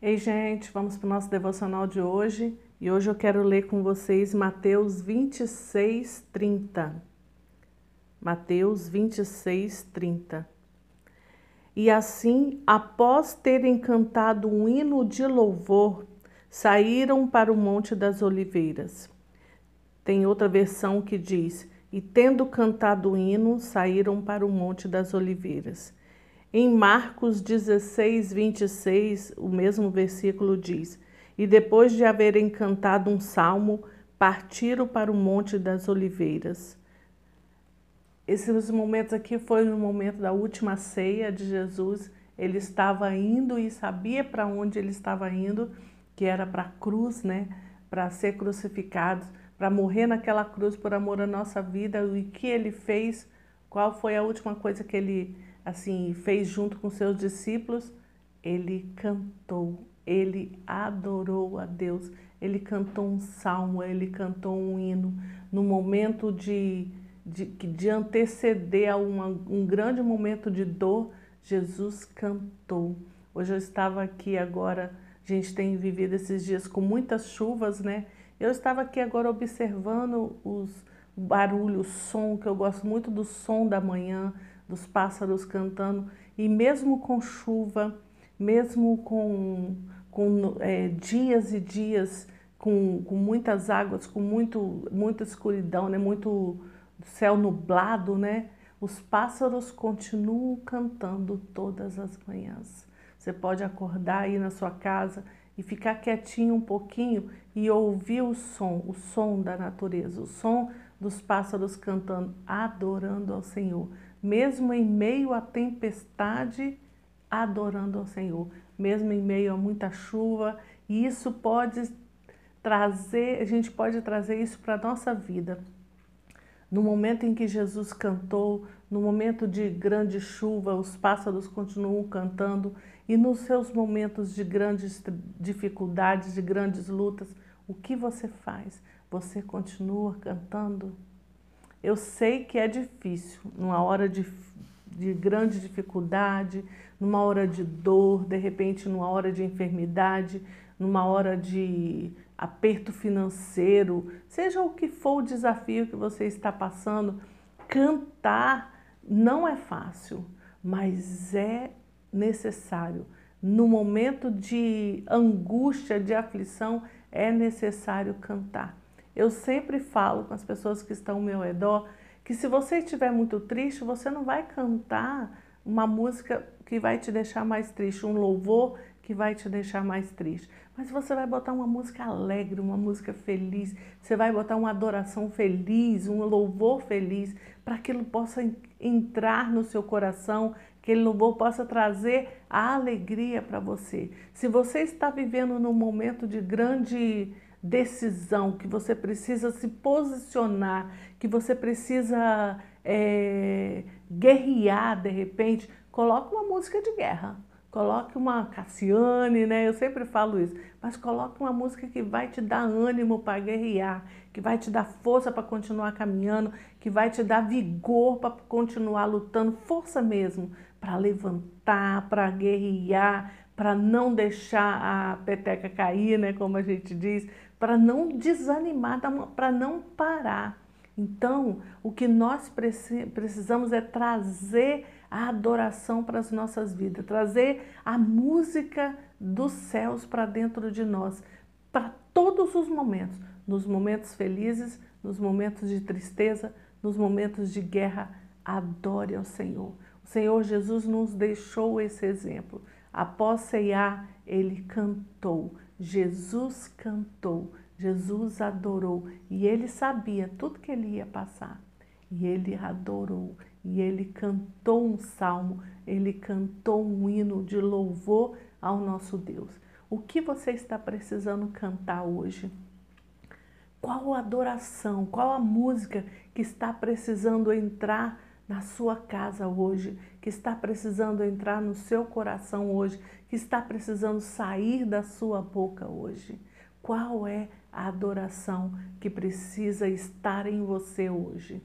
Ei, gente, vamos para o nosso devocional de hoje. E hoje eu quero ler com vocês Mateus 26, 30. Mateus 26, 30. E assim, após terem cantado um hino de louvor, saíram para o Monte das Oliveiras. Tem outra versão que diz: E tendo cantado o hino, saíram para o Monte das Oliveiras. Em Marcos 16, 26, o mesmo versículo diz: E depois de haverem cantado um salmo, partiram para o Monte das Oliveiras. Esses momentos aqui foi no momento da última ceia de Jesus. Ele estava indo e sabia para onde ele estava indo, que era para a cruz, né? Para ser crucificado, para morrer naquela cruz por amor à nossa vida. E o que ele fez? Qual foi a última coisa que ele assim fez junto com seus discípulos, ele cantou, ele adorou a Deus, ele cantou um salmo, ele cantou um hino no momento de, de, de anteceder a uma, um grande momento de dor, Jesus cantou. Hoje eu estava aqui agora, a gente tem vivido esses dias com muitas chuvas, né? Eu estava aqui agora observando os barulhos, o som, que eu gosto muito do som da manhã, dos pássaros cantando, e mesmo com chuva, mesmo com, com é, dias e dias com, com muitas águas, com muito, muita escuridão, né? muito céu nublado, né? os pássaros continuam cantando todas as manhãs. Você pode acordar aí na sua casa e ficar quietinho um pouquinho e ouvir o som, o som da natureza, o som dos pássaros cantando, adorando ao Senhor mesmo em meio à tempestade, adorando ao Senhor, mesmo em meio a muita chuva, e isso pode trazer, a gente pode trazer isso para a nossa vida. No momento em que Jesus cantou, no momento de grande chuva, os pássaros continuam cantando, e nos seus momentos de grandes dificuldades, de grandes lutas, o que você faz? Você continua cantando? Eu sei que é difícil, numa hora de, de grande dificuldade, numa hora de dor, de repente numa hora de enfermidade, numa hora de aperto financeiro, seja o que for o desafio que você está passando, cantar não é fácil, mas é necessário. No momento de angústia, de aflição, é necessário cantar. Eu sempre falo com as pessoas que estão ao meu redor que se você estiver muito triste, você não vai cantar uma música que vai te deixar mais triste, um louvor que vai te deixar mais triste. Mas você vai botar uma música alegre, uma música feliz, você vai botar uma adoração feliz, um louvor feliz, para que ele possa entrar no seu coração, que ele louvor possa trazer a alegria para você. Se você está vivendo num momento de grande decisão, que você precisa se posicionar, que você precisa é, guerrear de repente, coloque uma música de guerra. Coloque uma Cassiane, né? Eu sempre falo isso. Mas coloque uma música que vai te dar ânimo para guerrear, que vai te dar força para continuar caminhando, que vai te dar vigor para continuar lutando, força mesmo para levantar, para guerrear, para não deixar a peteca cair, né, como a gente diz, para não desanimar, para não parar. Então, o que nós precisamos é trazer a adoração para as nossas vidas, trazer a música dos céus para dentro de nós, para todos os momentos, nos momentos felizes, nos momentos de tristeza, nos momentos de guerra, adore ao Senhor. O Senhor Jesus nos deixou esse exemplo. Após ceiar, ele cantou. Jesus cantou, Jesus adorou e ele sabia tudo que ele ia passar. E ele adorou, e ele cantou um salmo, ele cantou um hino de louvor ao nosso Deus. O que você está precisando cantar hoje? Qual a adoração, qual a música que está precisando entrar na sua casa hoje, que está precisando entrar no seu coração hoje, que está precisando sair da sua boca hoje? Qual é a adoração que precisa estar em você hoje?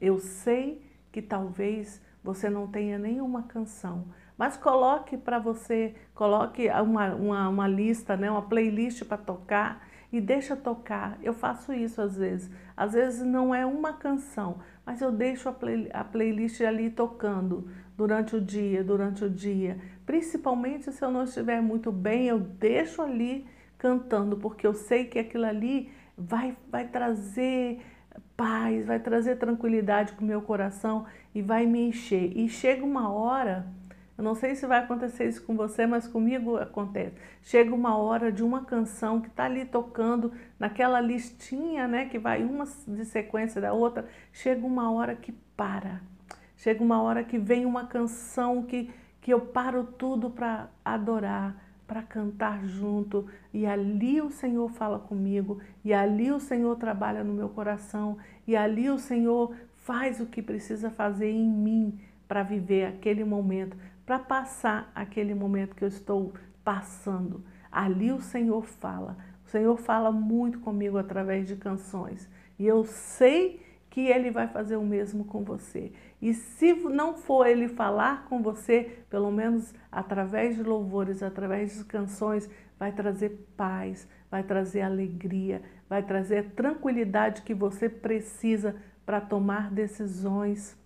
Eu sei que talvez você não tenha nenhuma canção, mas coloque para você, coloque uma, uma, uma lista, né, uma playlist para tocar e deixa tocar. Eu faço isso às vezes. Às vezes não é uma canção, mas eu deixo a, play, a playlist ali tocando durante o dia, durante o dia. Principalmente se eu não estiver muito bem, eu deixo ali cantando, porque eu sei que aquilo ali vai, vai trazer paz, vai trazer tranquilidade para o meu coração e vai me encher. E chega uma hora eu não sei se vai acontecer isso com você, mas comigo acontece. Chega uma hora de uma canção que está ali tocando naquela listinha, né, que vai uma de sequência da outra. Chega uma hora que para. Chega uma hora que vem uma canção que, que eu paro tudo para adorar, para cantar junto. E ali o Senhor fala comigo, e ali o Senhor trabalha no meu coração, e ali o Senhor faz o que precisa fazer em mim para viver aquele momento para passar aquele momento que eu estou passando. Ali o Senhor fala. O Senhor fala muito comigo através de canções. E eu sei que Ele vai fazer o mesmo com você. E se não for Ele falar com você, pelo menos através de louvores, através de canções, vai trazer paz, vai trazer alegria, vai trazer a tranquilidade que você precisa para tomar decisões,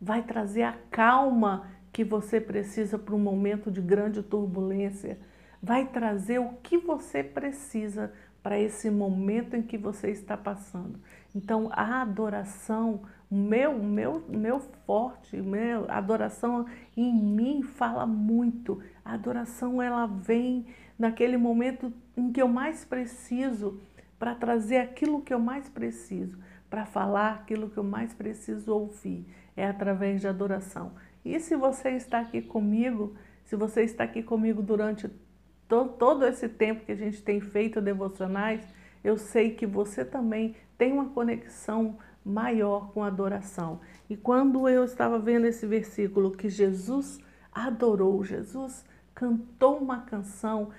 vai trazer a calma que você precisa para um momento de grande turbulência, vai trazer o que você precisa para esse momento em que você está passando. Então, a adoração, meu, meu, meu forte, meu, a adoração em mim fala muito. A adoração, ela vem naquele momento em que eu mais preciso para trazer aquilo que eu mais preciso, para falar aquilo que eu mais preciso ouvir. É através de adoração. E se você está aqui comigo, se você está aqui comigo durante to todo esse tempo que a gente tem feito devocionais, eu sei que você também tem uma conexão maior com a adoração. E quando eu estava vendo esse versículo que Jesus adorou, Jesus cantou uma canção,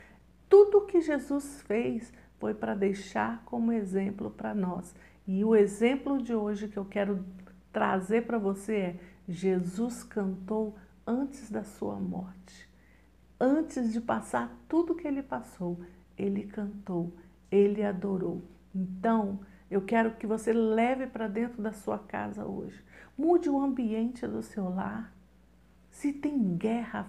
tudo que Jesus fez foi para deixar como exemplo para nós. E o exemplo de hoje que eu quero trazer para você é Jesus cantou antes da sua morte. Antes de passar tudo que ele passou, ele cantou, ele adorou. Então, eu quero que você leve para dentro da sua casa hoje. Mude o ambiente do seu lar. Se tem guerra,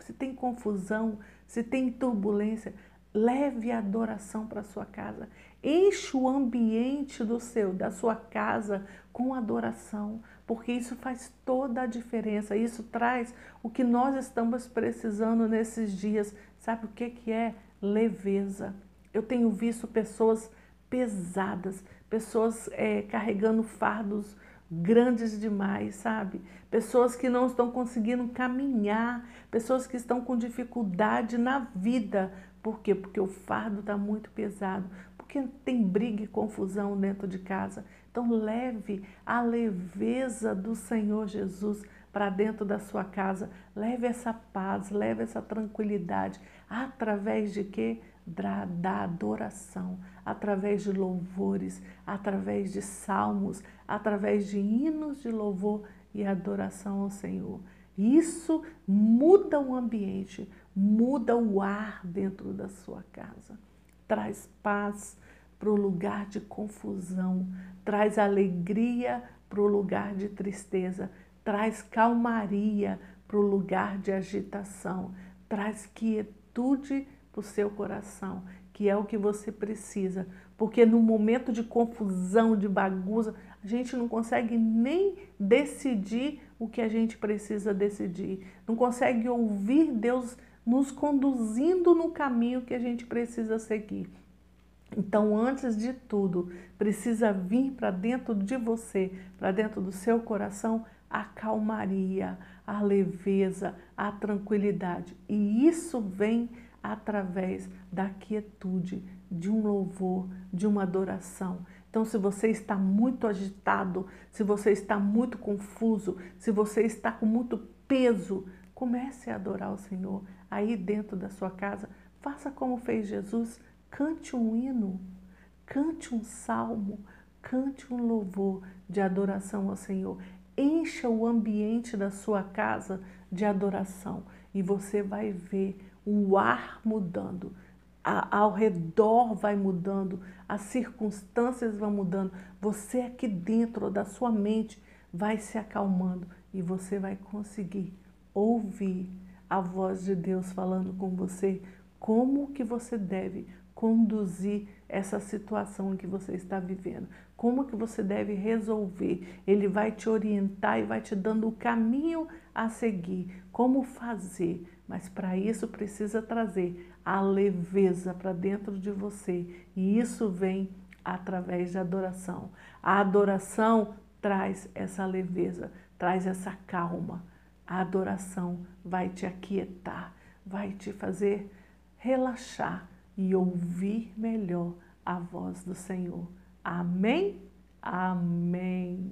se tem confusão, se tem turbulência, leve a adoração para sua casa. Enche o ambiente do seu, da sua casa com adoração porque isso faz toda a diferença. Isso traz o que nós estamos precisando nesses dias. Sabe o que, que é? Leveza. Eu tenho visto pessoas pesadas, pessoas é, carregando fardos grandes demais, sabe? Pessoas que não estão conseguindo caminhar, pessoas que estão com dificuldade na vida. Por quê? Porque o fardo está muito pesado, porque tem briga e confusão dentro de casa. Então, leve a leveza do Senhor Jesus para dentro da sua casa. Leve essa paz, leve essa tranquilidade. Através de quê? Da, da adoração, através de louvores, através de salmos, através de hinos de louvor e adoração ao Senhor. Isso muda o ambiente, muda o ar dentro da sua casa. Traz paz, para o lugar de confusão, traz alegria para o lugar de tristeza, traz calmaria para o lugar de agitação, traz quietude para o seu coração, que é o que você precisa, porque no momento de confusão, de bagunça, a gente não consegue nem decidir o que a gente precisa decidir, não consegue ouvir Deus nos conduzindo no caminho que a gente precisa seguir. Então, antes de tudo, precisa vir para dentro de você, para dentro do seu coração, a calmaria, a leveza, a tranquilidade. E isso vem através da quietude, de um louvor, de uma adoração. Então, se você está muito agitado, se você está muito confuso, se você está com muito peso, comece a adorar o Senhor aí dentro da sua casa. Faça como fez Jesus Cante um hino, cante um salmo, cante um louvor de adoração ao Senhor. Encha o ambiente da sua casa de adoração e você vai ver o ar mudando, a, ao redor vai mudando, as circunstâncias vão mudando, você aqui dentro da sua mente vai se acalmando e você vai conseguir ouvir a voz de Deus falando com você como que você deve conduzir essa situação que você está vivendo, como que você deve resolver. Ele vai te orientar e vai te dando o caminho a seguir, como fazer. Mas para isso precisa trazer a leveza para dentro de você. E isso vem através da adoração. A adoração traz essa leveza, traz essa calma. A adoração vai te aquietar, vai te fazer relaxar e ouvir melhor a voz do Senhor. Amém? Amém.